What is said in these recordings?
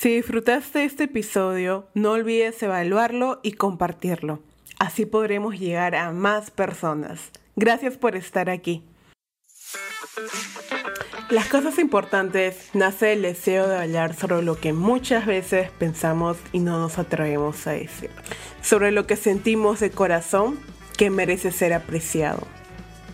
Si disfrutaste este episodio, no olvides evaluarlo y compartirlo. Así podremos llegar a más personas. Gracias por estar aquí. Las cosas importantes nace el deseo de hablar sobre lo que muchas veces pensamos y no nos atrevemos a decir. Sobre lo que sentimos de corazón que merece ser apreciado.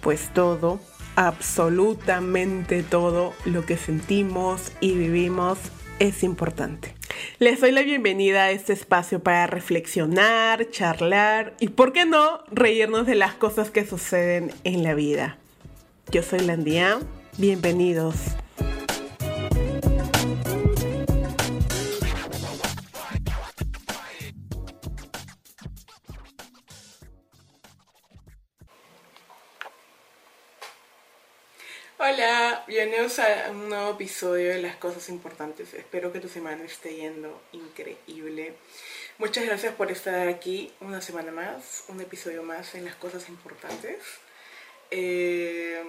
Pues todo, absolutamente todo lo que sentimos y vivimos es importante. Les doy la bienvenida a este espacio para reflexionar, charlar y, ¿por qué no?, reírnos de las cosas que suceden en la vida. Yo soy Landia Bienvenidos. Bienvenidos a un nuevo episodio de Las Cosas Importantes. Espero que tu semana esté yendo increíble. Muchas gracias por estar aquí una semana más, un episodio más en Las Cosas Importantes. Eh,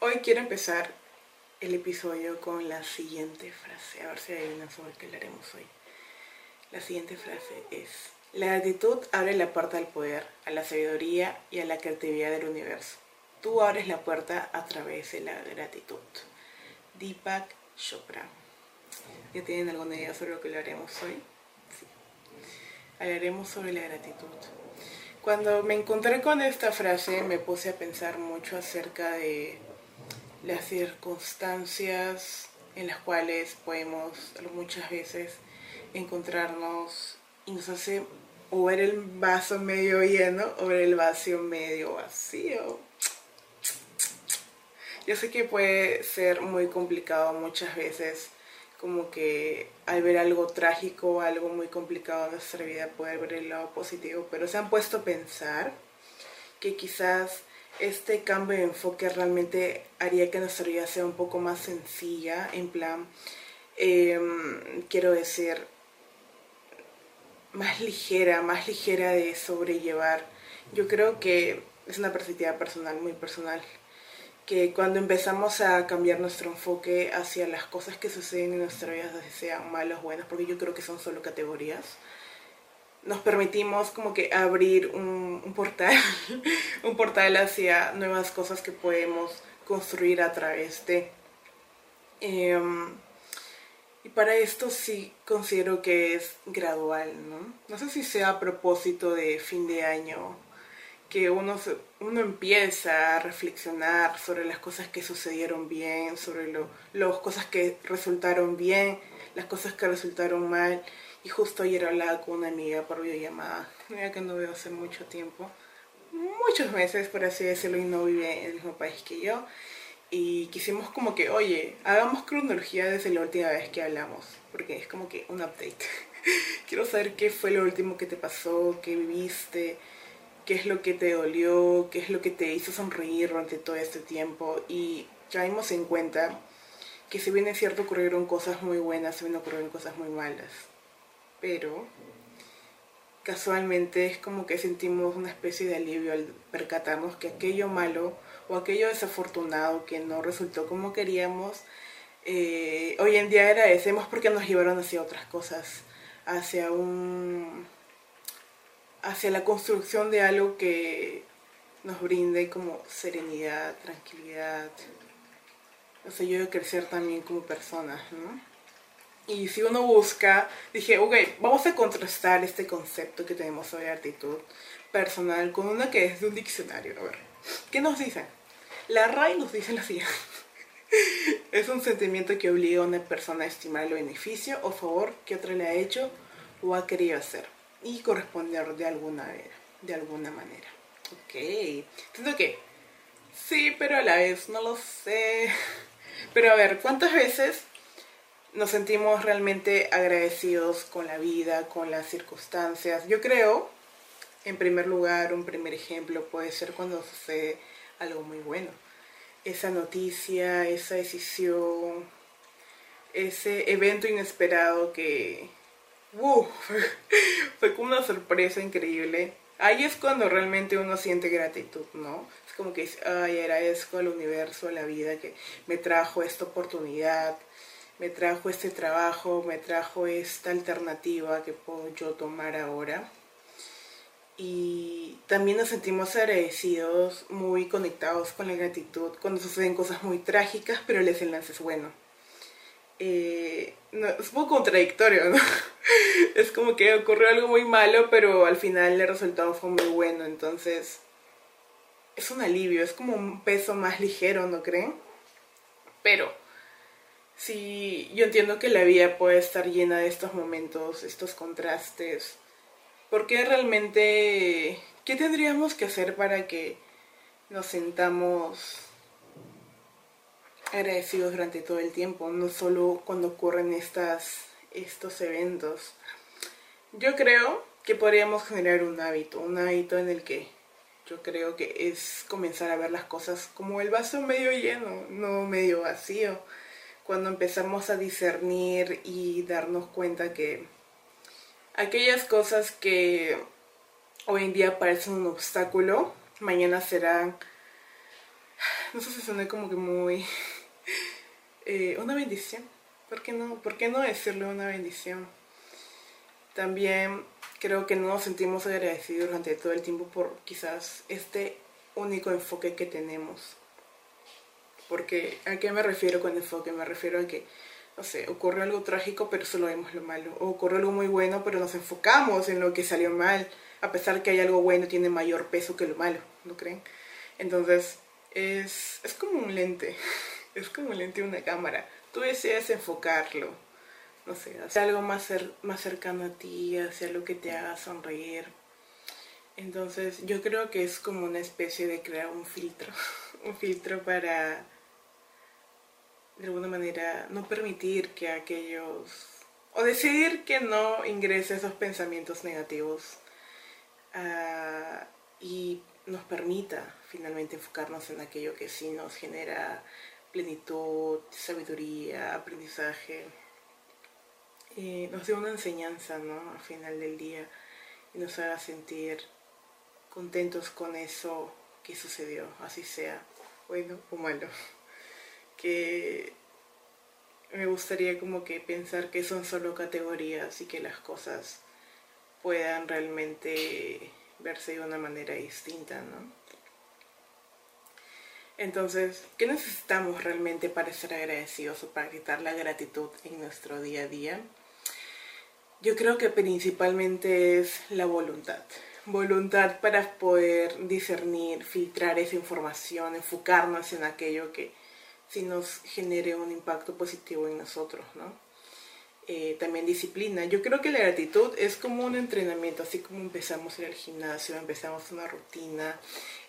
Hoy quiero empezar el episodio con la siguiente frase. A ver si adivinan sobre qué hablaremos hoy. La siguiente frase es: La gratitud abre la puerta al poder, a la sabiduría y a la creatividad del universo. Tú abres la puerta a través de la gratitud. Deepak Chopra. ¿Ya tienen alguna idea sobre lo que hablaremos hoy? Sí. Hablaremos sobre la gratitud. Cuando me encontré con esta frase me puse a pensar mucho acerca de las circunstancias en las cuales podemos muchas veces encontrarnos y nos hace o ver el vaso medio lleno o ver el vacío medio vacío. Yo sé que puede ser muy complicado muchas veces, como que al ver algo trágico, algo muy complicado en nuestra vida, poder ver el lado positivo, pero se han puesto a pensar que quizás este cambio de enfoque realmente haría que nuestra vida sea un poco más sencilla, en plan, em, quiero decir, más ligera, más ligera de sobrellevar. Yo creo que es una perspectiva personal, muy personal, que cuando empezamos a cambiar nuestro enfoque hacia las cosas que suceden en nuestra vida, sean malas o buenas, porque yo creo que son solo categorías, nos permitimos como que abrir un, portal, un portal hacia nuevas cosas que podemos construir a través de... Em, y para esto sí considero que es gradual, ¿no? No sé si sea a propósito de fin de año, que uno, uno empieza a reflexionar sobre las cosas que sucedieron bien, sobre lo, las cosas que resultaron bien, las cosas que resultaron mal y justo ayer hablaba con una amiga por videollamada, una que no veo hace mucho tiempo, muchos meses por así decirlo, y no vive en el mismo país que yo. Y quisimos como que, oye, hagamos cronología desde la última vez que hablamos, porque es como que un update. Quiero saber qué fue lo último que te pasó, qué viviste, qué es lo que te dolió, qué es lo que te hizo sonreír durante todo este tiempo. Y caímos en cuenta que si bien es cierto ocurrieron cosas muy buenas, bien ocurrieron cosas muy malas pero casualmente es como que sentimos una especie de alivio al percatarnos que aquello malo o aquello desafortunado que no resultó como queríamos, eh, hoy en día agradecemos porque nos llevaron hacia otras cosas, hacia un hacia la construcción de algo que nos brinde como serenidad, tranquilidad, sea, yo de crecer también como personas, ¿no? Y si uno busca, dije, ok, vamos a contrastar este concepto que tenemos sobre actitud personal con una que es de un diccionario. A ver, ¿qué nos dicen? La RAI nos dice la siguiente. es un sentimiento que obliga a una persona a estimar el beneficio o favor que otra le ha hecho o ha querido hacer y corresponder de alguna manera. De alguna manera. Ok. Entiendo que sí, pero a la vez no lo sé. Pero a ver, ¿cuántas veces nos sentimos realmente agradecidos con la vida, con las circunstancias. Yo creo, en primer lugar, un primer ejemplo puede ser cuando sucede algo muy bueno. Esa noticia, esa decisión, ese evento inesperado que fue como una sorpresa increíble. Ahí es cuando realmente uno siente gratitud, ¿no? Es como que, ay, agradezco al universo, a la vida que me trajo esta oportunidad, me trajo este trabajo, me trajo esta alternativa que puedo yo tomar ahora. Y también nos sentimos agradecidos, muy conectados con la gratitud cuando suceden cosas muy trágicas, pero el desenlace es bueno. Eh, es un poco contradictorio, ¿no? es como que ocurrió algo muy malo, pero al final el resultado fue muy bueno, entonces es un alivio, es como un peso más ligero, ¿no creen? Pero sí, yo entiendo que la vida puede estar llena de estos momentos, estos contrastes. Porque realmente, qué tendríamos que hacer para que nos sentamos agradecidos durante todo el tiempo, no solo cuando ocurren estas, estos eventos? Yo creo que podríamos generar un hábito, un hábito en el que yo creo que es comenzar a ver las cosas como el vaso medio lleno, no medio vacío. Cuando empezamos a discernir y darnos cuenta que aquellas cosas que hoy en día parecen un obstáculo, mañana serán, no sé si suena como que muy, eh, una bendición. ¿Por qué no? ¿Por qué no decirle una bendición? También creo que no nos sentimos agradecidos durante todo el tiempo por quizás este único enfoque que tenemos. Porque, ¿a qué me refiero con enfoque? Me refiero a que, no sé, ocurre algo trágico, pero solo vemos lo malo. O ocurre algo muy bueno, pero nos enfocamos en lo que salió mal, a pesar que hay algo bueno, tiene mayor peso que lo malo, ¿no creen? Entonces, es, es como un lente, es como un lente de una cámara. Tú deseas enfocarlo, no sé, hacia algo más, más cercano a ti, hacia lo que te haga sonreír. Entonces yo creo que es como una especie de crear un filtro, un filtro para de alguna manera no permitir que aquellos, o decidir que no ingrese esos pensamientos negativos uh, y nos permita finalmente enfocarnos en aquello que sí nos genera plenitud, sabiduría, aprendizaje. Eh, nos dé una enseñanza, ¿no? Al final del día y nos haga sentir contentos con eso que sucedió, así sea bueno o malo. Que me gustaría como que pensar que son solo categorías y que las cosas puedan realmente verse de una manera distinta, ¿no? Entonces, ¿qué necesitamos realmente para ser agradecidos o para quitar la gratitud en nuestro día a día? Yo creo que principalmente es la voluntad. Voluntad para poder discernir, filtrar esa información, enfocarnos en aquello que sí nos genere un impacto positivo en nosotros, ¿no? Eh, también disciplina. Yo creo que la gratitud es como un entrenamiento, así como empezamos en el gimnasio, empezamos una rutina,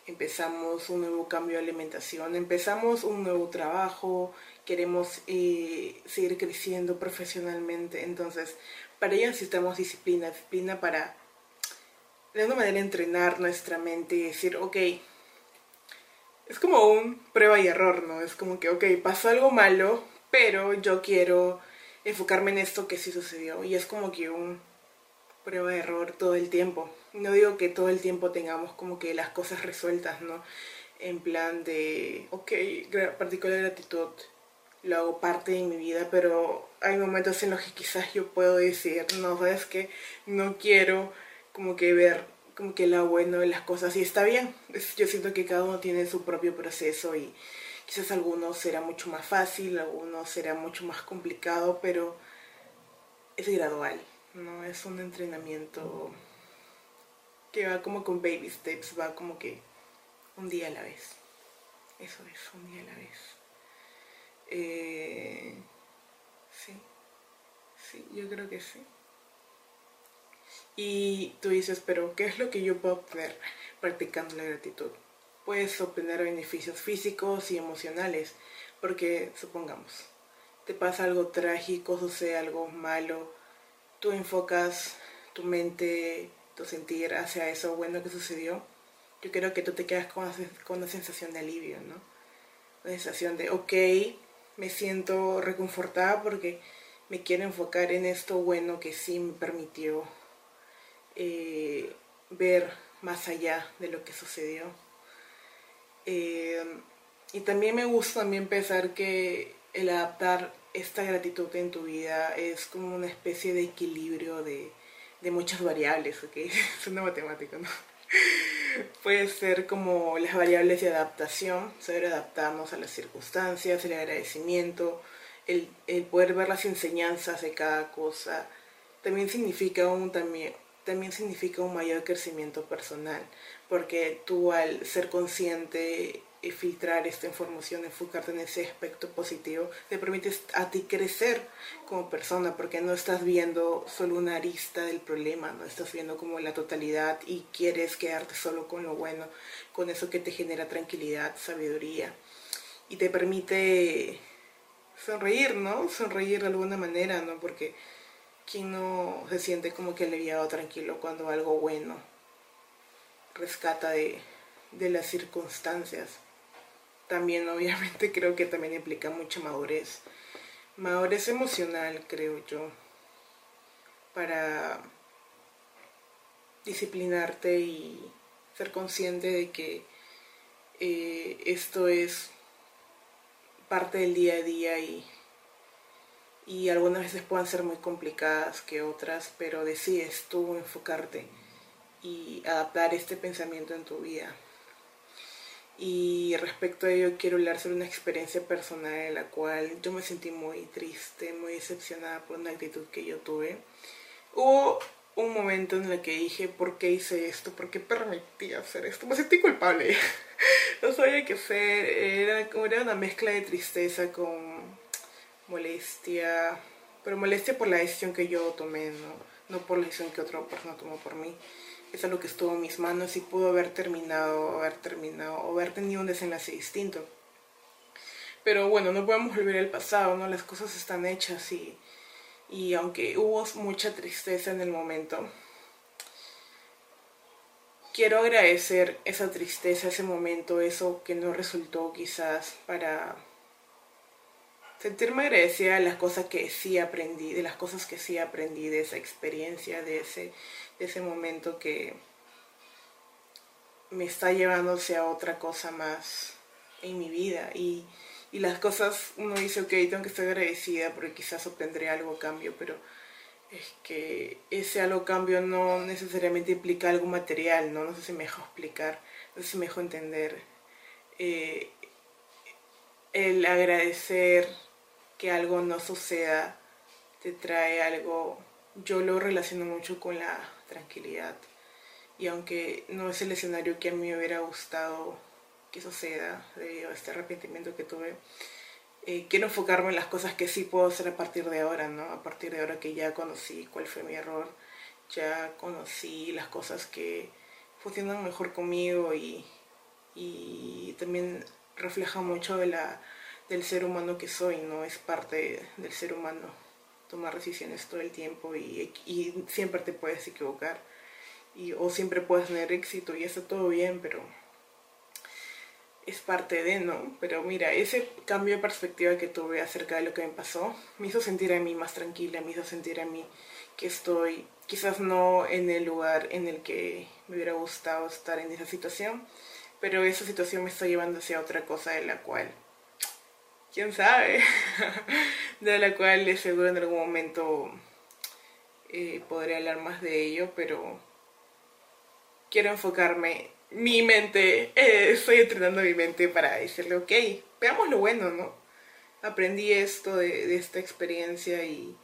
empezamos un nuevo cambio de alimentación, empezamos un nuevo trabajo, queremos eh, seguir creciendo profesionalmente. Entonces, para ello necesitamos disciplina, disciplina para de alguna manera entrenar nuestra mente y decir, ok, es como un prueba y error, ¿no? Es como que, ok, pasó algo malo, pero yo quiero enfocarme en esto que sí sucedió. Y es como que un prueba y error todo el tiempo. No digo que todo el tiempo tengamos como que las cosas resueltas, ¿no? En plan de, ok, particular gratitud, lo hago parte de mi vida, pero hay momentos en los que quizás yo puedo decir, no, sabes que no quiero como que ver como que lo bueno de las cosas y está bien. Yo siento que cada uno tiene su propio proceso y quizás algunos será mucho más fácil, algunos será mucho más complicado, pero es gradual, ¿no? Es un entrenamiento que va como con baby steps, va como que un día a la vez. Eso es, un día a la vez. Eh, sí, sí, yo creo que sí. Y tú dices, pero ¿qué es lo que yo puedo obtener practicando la gratitud? Puedes obtener beneficios físicos y emocionales, porque supongamos, te pasa algo trágico, sucede algo malo, tú enfocas tu mente, tu sentir hacia eso bueno que sucedió, yo creo que tú te quedas con, una sensación de alivio, ¿no? Una sensación de, ok, me siento reconfortada porque me quiero enfocar en esto bueno que sí me permitió eh, ver más allá de lo que sucedió. Eh, y también me gusta también pensar que el adaptar esta gratitud en tu vida es como una especie de equilibrio de, de muchas variables, ¿ok? Es una matemática, ¿no? Puede ser como las variables de adaptación, saber adaptarnos a las circunstancias, el agradecimiento, el, el poder ver las enseñanzas de cada cosa. También significa un, también, también significa un mayor crecimiento personal, porque tú al ser consciente filtrar esta información, enfocarte en ese aspecto positivo, te permite a ti crecer como persona, porque no estás viendo solo una arista del problema, no estás viendo como la totalidad y quieres quedarte solo con lo bueno, con eso que te genera tranquilidad, sabiduría, y te permite sonreír, ¿no? Sonreír de alguna manera, ¿no? Porque quien no se siente como que aliviado, tranquilo cuando algo bueno rescata de, de las circunstancias también obviamente creo que también implica mucha madurez. Madurez emocional, creo yo, para disciplinarte y ser consciente de que eh, esto es parte del día a día y, y algunas veces pueden ser muy complicadas que otras, pero decides tú enfocarte y adaptar este pensamiento en tu vida. Y respecto a ello quiero hablar sobre una experiencia personal en la cual yo me sentí muy triste, muy decepcionada por una actitud que yo tuve. Hubo un momento en el que dije, ¿por qué hice esto? ¿Por qué permití hacer esto? Me sentí culpable. no sabía qué hacer. Era, era una mezcla de tristeza con molestia, pero molestia por la decisión que yo tomé, ¿no? No por la decisión que otra persona tomó por mí es algo que estuvo en mis manos y pudo haber terminado, haber terminado o haber tenido un desenlace distinto. Pero bueno, no podemos volver al pasado, ¿no? Las cosas están hechas y, y aunque hubo mucha tristeza en el momento, quiero agradecer esa tristeza, ese momento, eso que no resultó quizás para sentirme agradecida de las cosas que sí aprendí, de las cosas que sí aprendí de esa experiencia, de ese ese momento que me está llevándose a otra cosa más en mi vida. Y, las cosas uno dice ok tengo que estar agradecida porque quizás obtendré algo a cambio pero es que ese algo cambio no necesariamente implica algo material no no sé si me dejo explicar no sé si me entender. Eh, el agradecer que algo no suceda te trae algo yo lo relaciono mucho con la tranquilidad. Y aunque no es el escenario que a mí me hubiera gustado que suceda debido a este arrepentimiento que tuve, eh, quiero enfocarme en las cosas que sí puedo hacer a partir de ahora, ¿no? A partir de ahora que ya conocí cuál fue mi error, ya conocí las cosas que funcionan mejor conmigo y, y también refleja mucho de la, del ser humano que soy, ¿no? Es parte del ser humano tomar decisiones todo el tiempo y, siempre te puedes equivocar y, o siempre puedes tener éxito y está todo bien, pero es parte de, ¿no? Pero mira, ese cambio de perspectiva que tuve acerca de lo que me pasó me hizo sentir a mí más tranquila, me hizo sentir a mí que estoy quizás no en el lugar en el que me hubiera gustado estar en esa situación, pero esa situación me está llevando hacia otra cosa de la cual quién sabe, de la cual de seguro en algún momento eh, podré hablar más de ello, pero quiero enfocarme mi mente, eh, estoy entrenando mi mente para decirle, ok, veamos lo bueno, ¿no? Aprendí esto de, esta experiencia y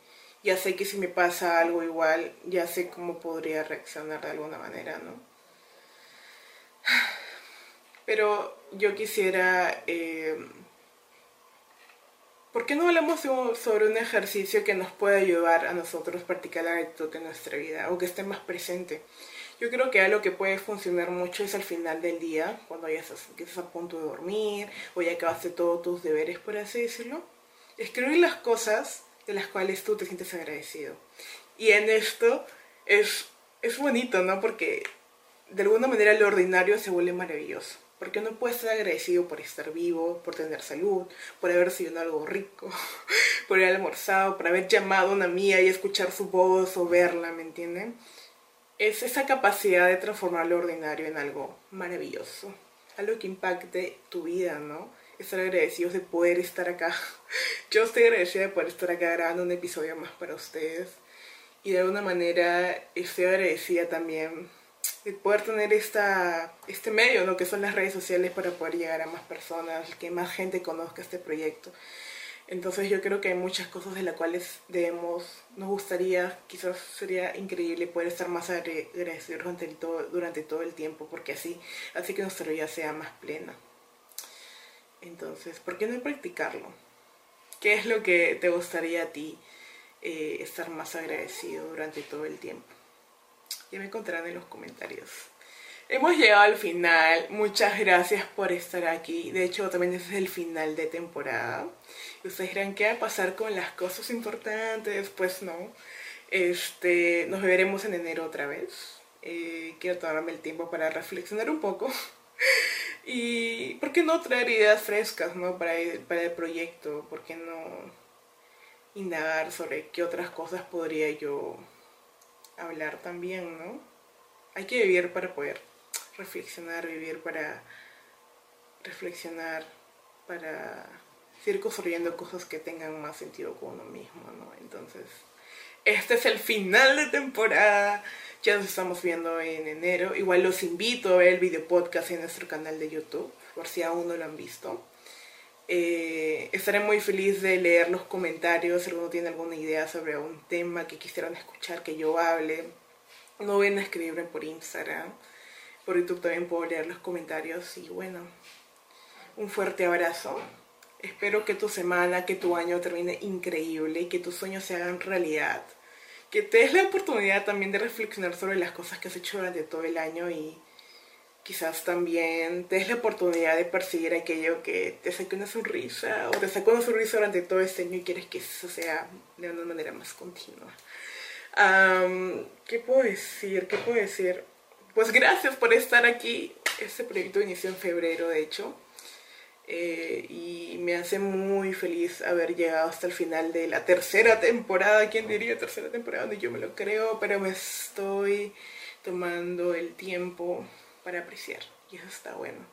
ya sé que si me pasa algo igual, ya sé cómo podría reaccionar de alguna manera, ¿no? Pero yo quisiera eh, ¿Por qué no hablamos sobre un ejercicio que nos pueda ayudar a nosotros a practicar la actitud en nuestra vida o que esté más presente? Yo creo que algo que puede funcionar mucho es al final del día, cuando ya estás, estás a punto de dormir o ya acabaste todos tus deberes, por así decirlo. Escribir las cosas de las cuales tú te sientes agradecido. Y en esto es, es bonito, ¿no? Porque de alguna manera lo ordinario se vuelve maravilloso. Porque no puedes estar agradecido por estar vivo, por tener salud, por haber sido algo rico, por haber almorzado, por haber llamado a una mía y escuchar su voz o verla, ¿me entienden? Es esa capacidad de transformar lo ordinario en algo maravilloso, algo que impacte tu vida, ¿no? estar agradecidos de poder estar acá. Yo estoy agradecida de poder estar acá grabando un episodio más para ustedes. Y de alguna manera estoy agradecida también de poder tener esta, este medio, ¿no? que son las redes sociales, para poder llegar a más personas, que más gente conozca este proyecto. Entonces yo creo que hay muchas cosas de las cuales debemos, nos gustaría, quizás sería increíble poder estar más agradecidos durante todo, durante todo el tiempo, porque así, así que nuestra vida sea más plena. Entonces, ¿por qué no practicarlo? ¿Qué es lo que te gustaría a ti eh, estar más agradecido durante todo el tiempo? Ya me encontrarán en los comentarios. Hemos llegado al final. Muchas gracias por estar aquí. De hecho, también es el final de temporada. Ustedes dirán, ¿qué va a pasar con las cosas importantes? Pues no. Este, nos veremos en enero otra vez. Eh, quiero tomarme el tiempo para reflexionar un poco. y, ¿por qué no traer ideas frescas ¿no? para, el, para el proyecto? ¿Por qué no indagar sobre qué otras cosas podría yo hablar también, ¿no? Hay que vivir para poder reflexionar, vivir para reflexionar, para seguir construyendo cosas que tengan más sentido con uno mismo, ¿no? Entonces, este es el final de temporada. Ya nos estamos viendo en enero. Igual los invito a ver el video podcast en nuestro canal de YouTube, por si aún no lo han visto. Eh, estaré muy feliz de leer los comentarios, si alguno tiene alguna idea sobre un tema que quisieran escuchar que yo hable. No ven a escribirme por Instagram. Por YouTube también puedo leer los comentarios. Y bueno, un fuerte abrazo. Espero que tu semana, que tu año termine increíble que tus sueños se hagan realidad. Que te des la oportunidad también de reflexionar sobre las cosas que has hecho durante todo el año y quizás también te des la oportunidad de perseguir aquello que te saque una sonrisa o te sacó una sonrisa durante todo este año y quieres que eso sea de una manera más continua. ¿Qué puedo decir? ¿Qué puedo decir? Pues gracias por estar aquí. Este proyecto inició en febrero, de hecho. Eh, y me hace muy feliz haber llegado hasta el final de la tercera temporada. ¿Quién diría tercera temporada? Yo me lo creo, pero me estoy tomando el tiempo para apreciar y eso está bueno.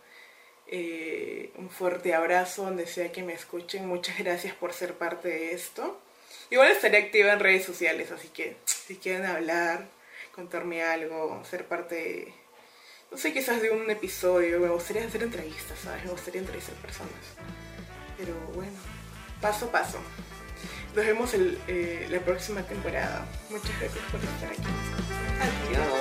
Eh, un fuerte abrazo donde sea que me escuchen. Muchas gracias por ser parte de esto. Igual estaré activa en redes sociales, así que si quieren hablar, contarme algo, ser parte, no sé, quizás de un episodio, me gustaría hacer entrevistas, ¿sabes? Me gustaría entrevistar personas. Pero bueno, paso a paso. Nos vemos eh, la próxima temporada. Muchas gracias por estar aquí. Adiós.